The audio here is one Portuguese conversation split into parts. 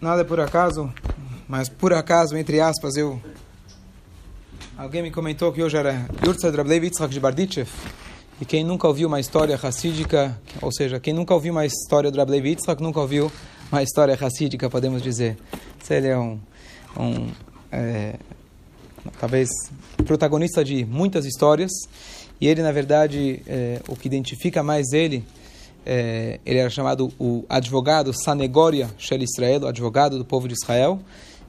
Nada é por acaso, mas por acaso, entre aspas, eu. Alguém me comentou que hoje era Yurtsa Yitzhak de Barditchev. E quem nunca ouviu uma história racídica, ou seja, quem nunca ouviu uma história do Yitzhak, nunca ouviu uma história racídica, podemos dizer. Ele é um, um é, talvez protagonista de muitas histórias. E ele, na verdade, é, o que identifica mais ele é, ele era chamado o advogado Sanegoria Shel Israel, o advogado do povo de Israel.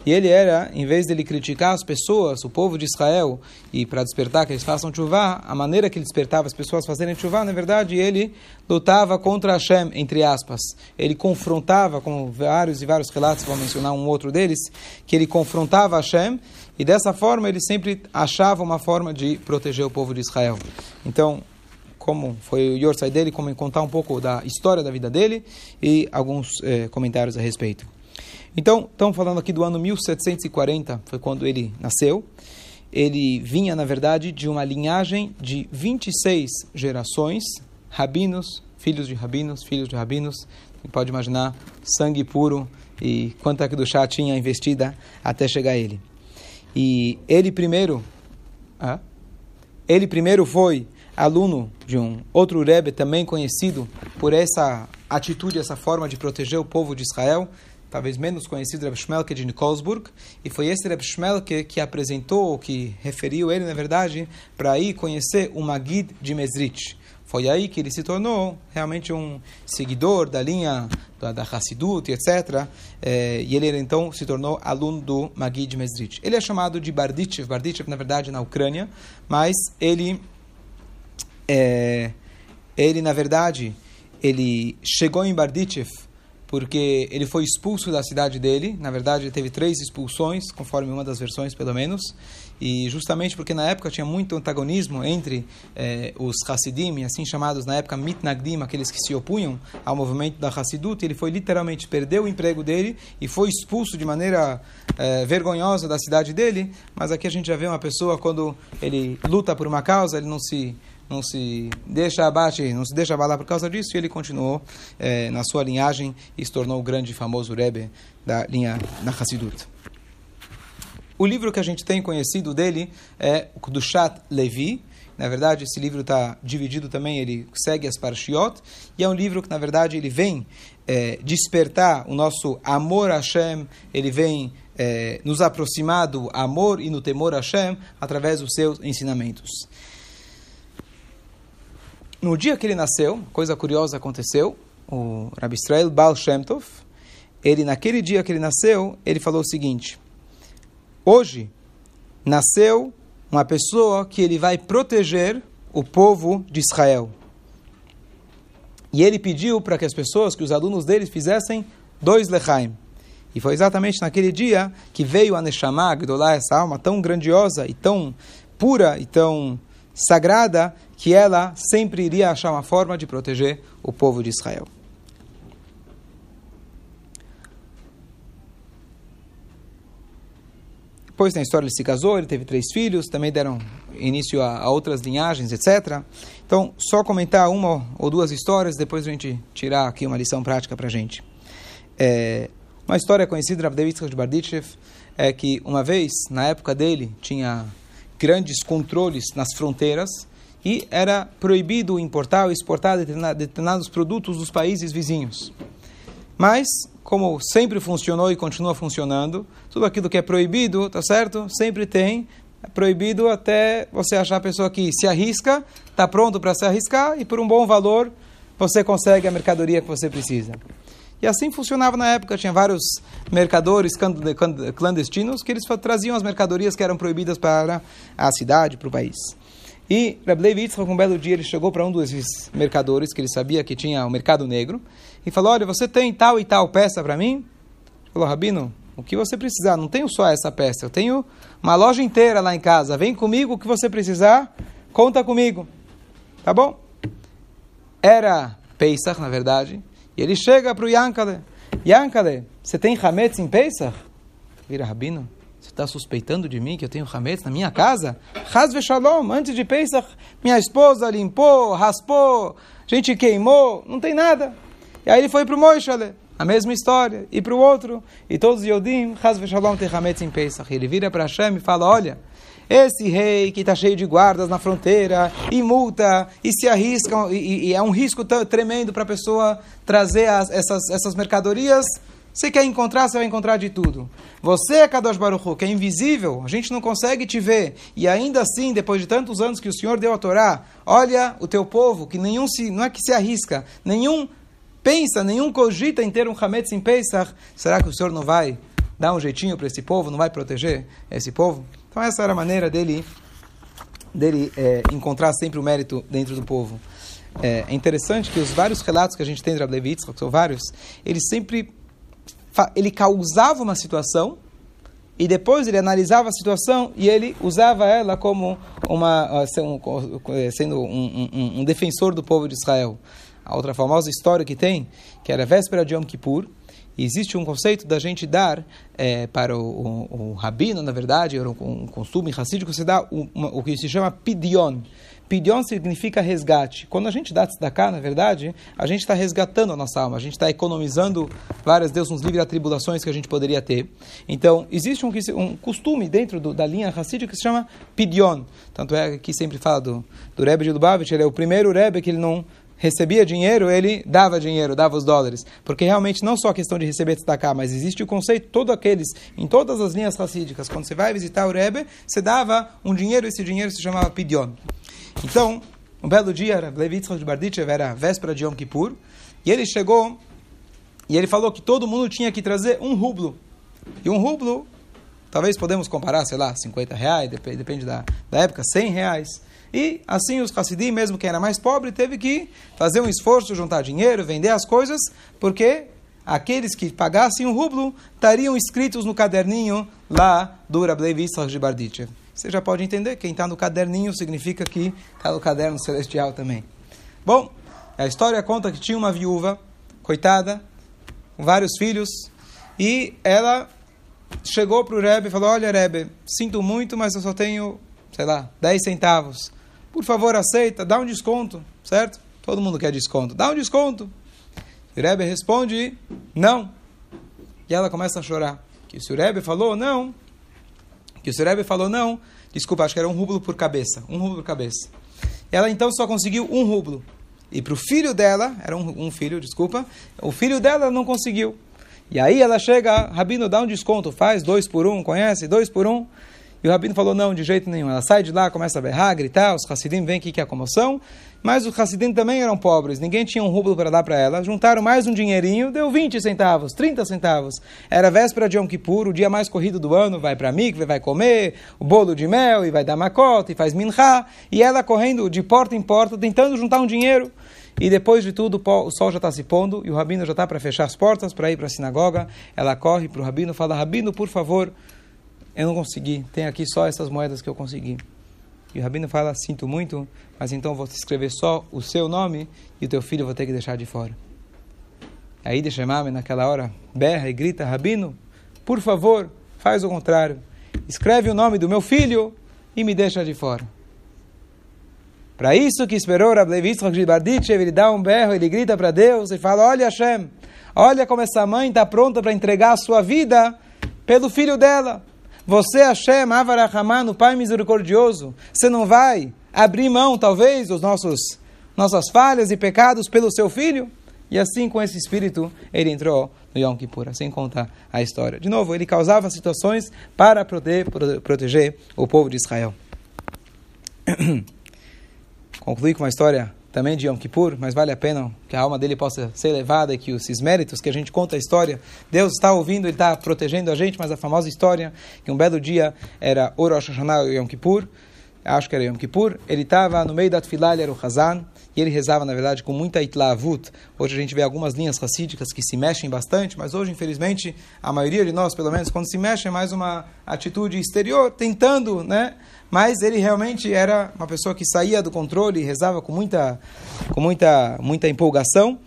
E ele era, em vez de ele criticar as pessoas, o povo de Israel, e para despertar que eles façam chuvá, a maneira que ele despertava as pessoas fazerem chuvá, na verdade, ele lutava contra Hashem, entre aspas. Ele confrontava, como vários e vários relatos, vou mencionar um outro deles, que ele confrontava Hashem, e dessa forma ele sempre achava uma forma de proteger o povo de Israel. Então, como foi o Yorsai dele, como contar um pouco da história da vida dele e alguns eh, comentários a respeito. Então, estamos falando aqui do ano 1740, foi quando ele nasceu. Ele vinha, na verdade, de uma linhagem de 26 gerações, rabinos, filhos de rabinos, filhos de rabinos. Você pode imaginar sangue puro e quanta que do chá tinha investida até chegar ele. E ele primeiro, ah, ele primeiro foi aluno de um outro Rebbe também conhecido por essa atitude, essa forma de proteger o povo de Israel, talvez menos conhecido, Rebbe Schmelke de Nikolsburg, e foi esse Rebbe Schmelke que apresentou, que referiu ele, na verdade, para ir conhecer o Magid de Mesrich. Foi aí que ele se tornou realmente um seguidor da linha da, da Hassidut, etc. É, e ele então se tornou aluno do Magid de Mesrich. Ele é chamado de Bardichev, Bardichev na verdade na Ucrânia, mas ele é, ele, na verdade, ele chegou em Bardichev porque ele foi expulso da cidade dele. Na verdade, ele teve três expulsões, conforme uma das versões, pelo menos. E justamente porque na época tinha muito antagonismo entre eh, os Hassidim, assim chamados na época Mitnagdim, aqueles que se opunham ao movimento da Hassidut, ele foi literalmente, perdeu o emprego dele e foi expulso de maneira eh, vergonhosa da cidade dele. Mas aqui a gente já vê uma pessoa, quando ele luta por uma causa, ele não se não se deixa abaixo, não se deixa abalar por causa disso, e ele continuou eh, na sua linhagem e se tornou o grande e famoso Rebbe da linha da. O livro que a gente tem conhecido dele é o Kudushat Levi. Na verdade, esse livro está dividido também, ele segue as Parshiot, e é um livro que, na verdade, ele vem é, despertar o nosso amor a Hashem, ele vem é, nos aproximar do amor e no temor a Hashem através dos seus ensinamentos. No dia que ele nasceu, coisa curiosa aconteceu, o Rabbi Israel Baal Shem Tov, ele, naquele dia que ele nasceu, ele falou o seguinte, hoje nasceu uma pessoa que ele vai proteger o povo de Israel. E ele pediu para que as pessoas, que os alunos dele fizessem dois lechaim. E foi exatamente naquele dia que veio a Neshama, essa alma tão grandiosa e tão pura e tão sagrada, que ela sempre iria achar uma forma de proteger o povo de Israel. Depois na história ele se casou, ele teve três filhos, também deram início a, a, outras linhagens, etc. Então, só comentar uma ou duas histórias, depois a gente tirar aqui uma lição prática para a gente. É, uma história conhecida de de Bardichev é que uma vez, na época dele, tinha grandes controles nas fronteiras e era proibido importar ou exportar determinados produtos dos países vizinhos. Mas, como sempre funcionou e continua funcionando, tudo aquilo que é proibido, tá certo? Sempre tem é proibido até você achar a pessoa que se arrisca, está pronto para se arriscar e por um bom valor você consegue a mercadoria que você precisa. E assim funcionava na época. Tinha vários mercadores clandestinos que eles traziam as mercadorias que eram proibidas para a cidade, para o país. E Reb Levi Yitzchak, um belo dia, ele chegou para um desses mercadores, que ele sabia que tinha o mercado negro, e falou, olha, você tem tal e tal peça para mim? Ele falou, Rabino, o que você precisar, não tenho só essa peça, eu tenho uma loja inteira lá em casa, vem comigo, o que você precisar, conta comigo. Tá bom? Era Pesach, na verdade, e ele chega para o Yankale, Yankale, você tem Hametz em Pesach? Vira, Rabino, você está suspeitando de mim que eu tenho Hametz na minha casa? Hasve Shalom, antes de Pesach, minha esposa limpou, raspou, a gente queimou, não tem nada. E aí ele foi para o Moishale, a mesma história, e para o outro, e todos os Yodim, Chaz Veshalom Techametz em Pesach. Ele vira para Hashem e fala, olha, esse rei que está cheio de guardas na fronteira, e multa, e se arriscam, e, e é um risco tremendo para a pessoa trazer as, essas, essas mercadorias, você quer encontrar, você vai encontrar de tudo. Você é Kadosh Baruch Hu, que é invisível, a gente não consegue te ver. E ainda assim, depois de tantos anos que o Senhor deu a Torá, olha o teu povo, que nenhum se, não é que se arrisca, nenhum pensa, nenhum cogita em ter um Hametz em Pesach. Será que o Senhor não vai dar um jeitinho para esse povo, não vai proteger esse povo? Então essa era a maneira dele, dele é, encontrar sempre o mérito dentro do povo. É, é interessante que os vários relatos que a gente tem de Rablevitz, que são vários, eles sempre ele causava uma situação e depois ele analisava a situação e ele usava ela como uma sendo um, um, um defensor do povo de Israel. A outra famosa história que tem, que era a véspera de Yom Kippur, existe um conceito da gente dar é, para o, o, o, rabino, na verdade, era um, costume racídico, você dá uma, o que se chama pidion. Pidion significa resgate. Quando a gente dá tzedakah, na verdade, a gente está resgatando a nossa alma, a gente está economizando várias, Deus nos livre, atribulações que a gente poderia ter. Então, existe um, um costume dentro do, da linha racídica que se chama pidion. Tanto é que sempre fala do, do Rebbe de Lubavitch, ele é o primeiro Rebbe que ele não recebia dinheiro, ele dava dinheiro, dava os dólares. Porque realmente não só a questão de receber destacar, mas existe o conceito, todo aqueles, em todas as linhas racídicas, quando você vai visitar o Rebbe, você dava um dinheiro, esse dinheiro se chamava pidion. Então, um belo dia, Levitzchak de Barditchev, era véspera de Yom Kippur, e ele chegou e ele falou que todo mundo tinha que trazer um rublo. E um rublo, talvez podemos comparar, sei lá, 50 reais, depende da, da época, 100 reais. E assim os Hassidim, mesmo quem era mais pobre, teve que fazer um esforço, juntar dinheiro, vender as coisas, porque aqueles que pagassem um rublo estariam escritos no caderninho lá do Rablei Yitzhak de Barditchev. Você já pode entender, quem está no caderninho significa que está no caderno celestial também. Bom, a história conta que tinha uma viúva, coitada, com vários filhos, e ela chegou para o Rebbe e falou, olha Rebbe, sinto muito, mas eu só tenho, sei lá, 10 centavos. Por favor, aceita, dá um desconto, certo? Todo mundo quer desconto. Dá um desconto. E o Rebbe responde, não. E ela começa a chorar. Que se o Rebbe falou não, que o Rebbe falou, não, desculpa, acho que era um rublo por cabeça, um rublo por cabeça. Ela então só conseguiu um rublo. E para o filho dela, era um, um, filho, desculpa, o filho dela não conseguiu. E aí ela chega, Rabino, dá um desconto, faz dois por um, conhece? Dois por um. E o Rabino falou, não, de jeito nenhum. Ela sai de lá, começa a berrar, gritar, os Hassidim vêm aqui que é a comoção. Mas os Hassidim também eram pobres, ninguém tinha um rublo para dar para ela. Juntaram mais um dinheirinho, deu 20 centavos, 30 centavos. Era véspera de Yom Kippur, o dia mais corrido do ano, vai para mikve, vai comer o bolo de mel, e vai dar macota, e faz mincha. E ela correndo de porta em porta, tentando juntar um dinheiro. E depois de tudo, o sol já está se pondo e o rabino já está para fechar as portas para ir para a sinagoga. Ela corre para o rabino e fala: Rabino, por favor, eu não consegui, tem aqui só essas moedas que eu consegui. E o rabino fala, sinto muito, mas então vou escrever só o seu nome e o teu filho vou ter que deixar de fora. Aí de chamar naquela hora, berra e grita, rabino, por favor, faz o contrário. Escreve o nome do meu filho e me deixa de fora. Para isso que esperou de Barditchev, ele dá um berro, ele grita para Deus e fala, olha Hashem, olha como essa mãe está pronta para entregar a sua vida pelo filho dela. Você, Hashem, Avarachamano, Pai misericordioso, você não vai abrir mão, talvez, dos nossos nossas falhas e pecados pelo seu filho? E assim, com esse espírito, ele entrou no Yom Kippur. Assim conta a história. De novo, ele causava situações para proteger, proteger o povo de Israel. Concluí com uma história também de Yom Kippur, mas vale a pena que a alma dele possa ser elevada e que esses méritos que a gente conta a história, Deus está ouvindo, Ele está protegendo a gente, mas a famosa história que um belo dia era o Rosh Hashanah e Yom Kippur, acho que era Yom Kippur, ele estava no meio da Tfilah, ele era o Hazan, e ele rezava, na verdade, com muita itlavut. Hoje a gente vê algumas linhas racídicas que se mexem bastante, mas hoje, infelizmente, a maioria de nós, pelo menos, quando se mexe, é mais uma atitude exterior, tentando, né? Mas ele realmente era uma pessoa que saía do controle e rezava com muita, com muita, muita empolgação.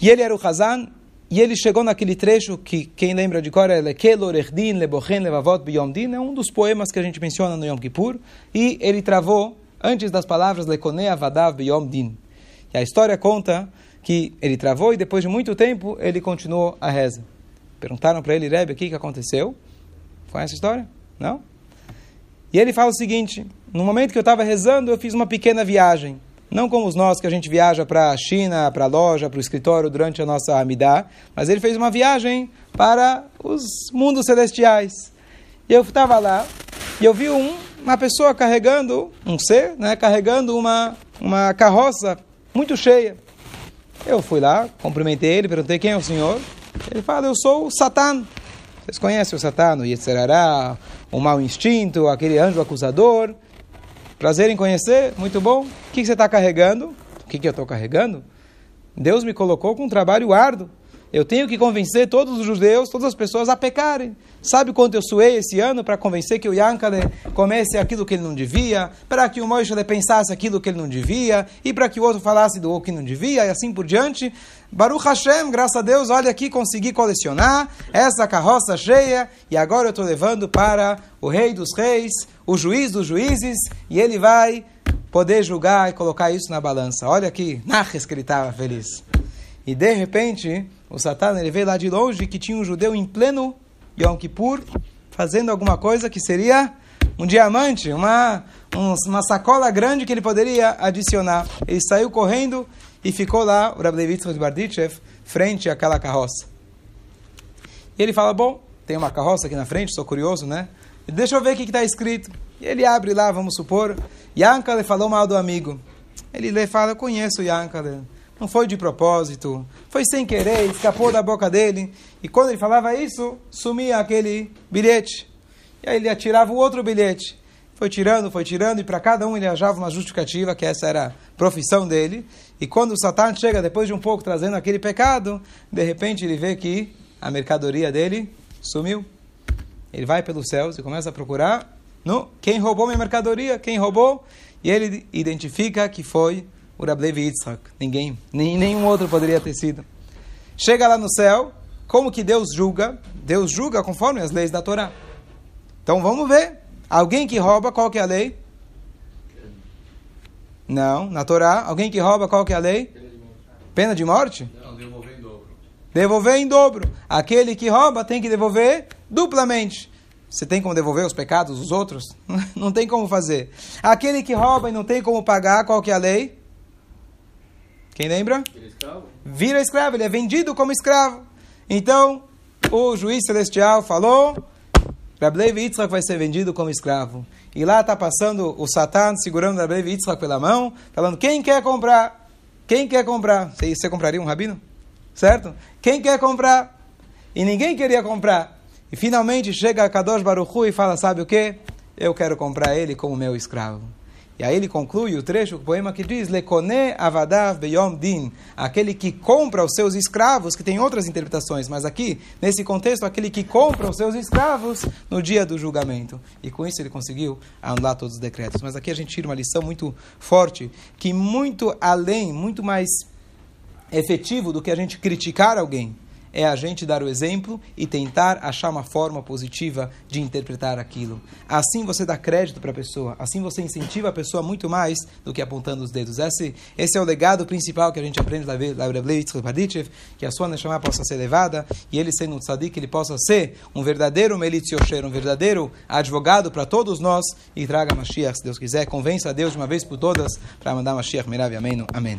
E ele era o Hazan, e ele chegou naquele trecho que, quem lembra de cor, é Lekelor Erdin Lebochen Levavot Biyom Din, é um dos poemas que a gente menciona no Yom Kippur, e ele travou antes das palavras Lekone Avadav Biyom Din. E a história conta que ele travou e depois de muito tempo ele continuou a reza. Perguntaram para ele, Rebbe, o que, que aconteceu? Conhece a história? Não? E ele fala o seguinte: no momento que eu estava rezando, eu fiz uma pequena viagem. Não como os nós que a gente viaja para a China, para a loja, para o escritório durante a nossa Amidá, mas ele fez uma viagem para os mundos celestiais. E eu estava lá e eu vi um, uma pessoa carregando, um ser, né, carregando uma, uma carroça muito cheia. Eu fui lá, cumprimentei ele, perguntei quem é o senhor. Ele fala, eu sou o Satã. Vocês conhecem o Satã, o Yetzerará, o mau instinto, aquele anjo acusador. Prazer em conhecer, muito bom. O que, você está carregando? O que, que eu estou carregando? Deus me colocou com um trabalho árduo. Eu tenho que convencer todos os judeus, todas as pessoas a pecarem. Sabe quanto eu suei esse ano para convencer que o Yankale comesse aquilo que ele não devia, para que o Moishe pensasse aquilo que ele não devia, e para que o outro falasse do que não devia, e assim por diante. Baruch Hashem, graças a Deus, olha aqui, consegui colecionar essa carroça cheia, e agora eu estou levando para o Rei dos Reis, o Juiz dos Juízes, e ele vai poder julgar e colocar isso na balança. Olha aqui, Naches que ele estava feliz. E de repente, o Satã ele veio lá de longe que tinha um judeu em pleno Yom Kippur, fazendo alguma coisa que seria um diamante, uma, um, uma sacola grande que ele poderia adicionar. Ele saiu correndo e ficou lá, o Rabbi de Bardichev, frente àquela carroça. E ele fala, bom, tem uma carroça aqui na frente, sou curioso, né? Deixa eu ver o que está escrito. E ele abre lá, vamos supor, Yankale falou mal do amigo. Ele fala, eu conheço o Yankale não foi de propósito, foi sem querer, escapou da boca dele. E quando ele falava isso, sumia aquele bilhete. E aí ele atirava o outro bilhete. Foi tirando, foi tirando, e para cada um ele achava uma justificativa, que essa era a profissão dele. E quando o Satã chega, depois de um pouco, trazendo aquele pecado, de repente ele vê que a mercadoria dele sumiu. Ele vai pelos céus e começa a procurar no quem roubou minha mercadoria, quem roubou, e ele identifica que foi o Rablevi Yitzhak. Ninguém, nem, nenhum outro poderia ter sido. Chega lá no céu, como que Deus julga? Deus julga conforme as leis da Torá. Então vamos ver. Alguém que rouba, qual que é a lei? Não, na Torá, alguém que rouba, qual que é a lei? Pena de morte? Não, devolver em dobro. Devolver em dobro. Aquele que rouba tem que devolver duplamente. Você tem como devolver os pecados dos outros? Não tem como fazer. Aquele que rouba e não tem como pagar, qual que é a lei? Quem lembra? Vira escravo? Vira escravo, ele é vendido como escravo. Então, o juiz celestial falou, Rablev Yitzhak vai ser vendido como escravo. E lá está passando o Satan segurando Rablev Yitzhak pela mão, falando, quem quer comprar? Quem quer comprar? Você, você compraria um rabino? Certo? Quem quer comprar? E ninguém queria comprar. E finalmente chega a Kadosh Baruchu e fala, sabe o que? Eu quero comprar ele como meu escravo. E aí ele conclui o trecho, o poema que diz, Lekone avadav beyom din, aquele que compra os seus escravos, que tem outras interpretações, mas aqui, nesse contexto, aquele que compra os seus escravos no dia do julgamento. E com isso ele conseguiu anular todos os decretos. Mas aqui a gente tira uma lição muito forte, que muito além, muito mais efetivo do que a gente criticar alguém, é a gente dar o exemplo e tentar achar uma forma positiva de interpretar aquilo. Assim você dá crédito para a pessoa, assim você incentiva a pessoa muito mais do que apontando os dedos. Esse, esse é o legado principal que a gente aprende da Rebbe que a sua Neshama possa ser levada e ele sendo um tzadik, ele possa ser um verdadeiro Melitz Yosher, um verdadeiro advogado para todos nós e traga Mashiach, se Deus quiser. Convença a Deus de uma vez por todas para mandar Mashiach. Amém. Amém.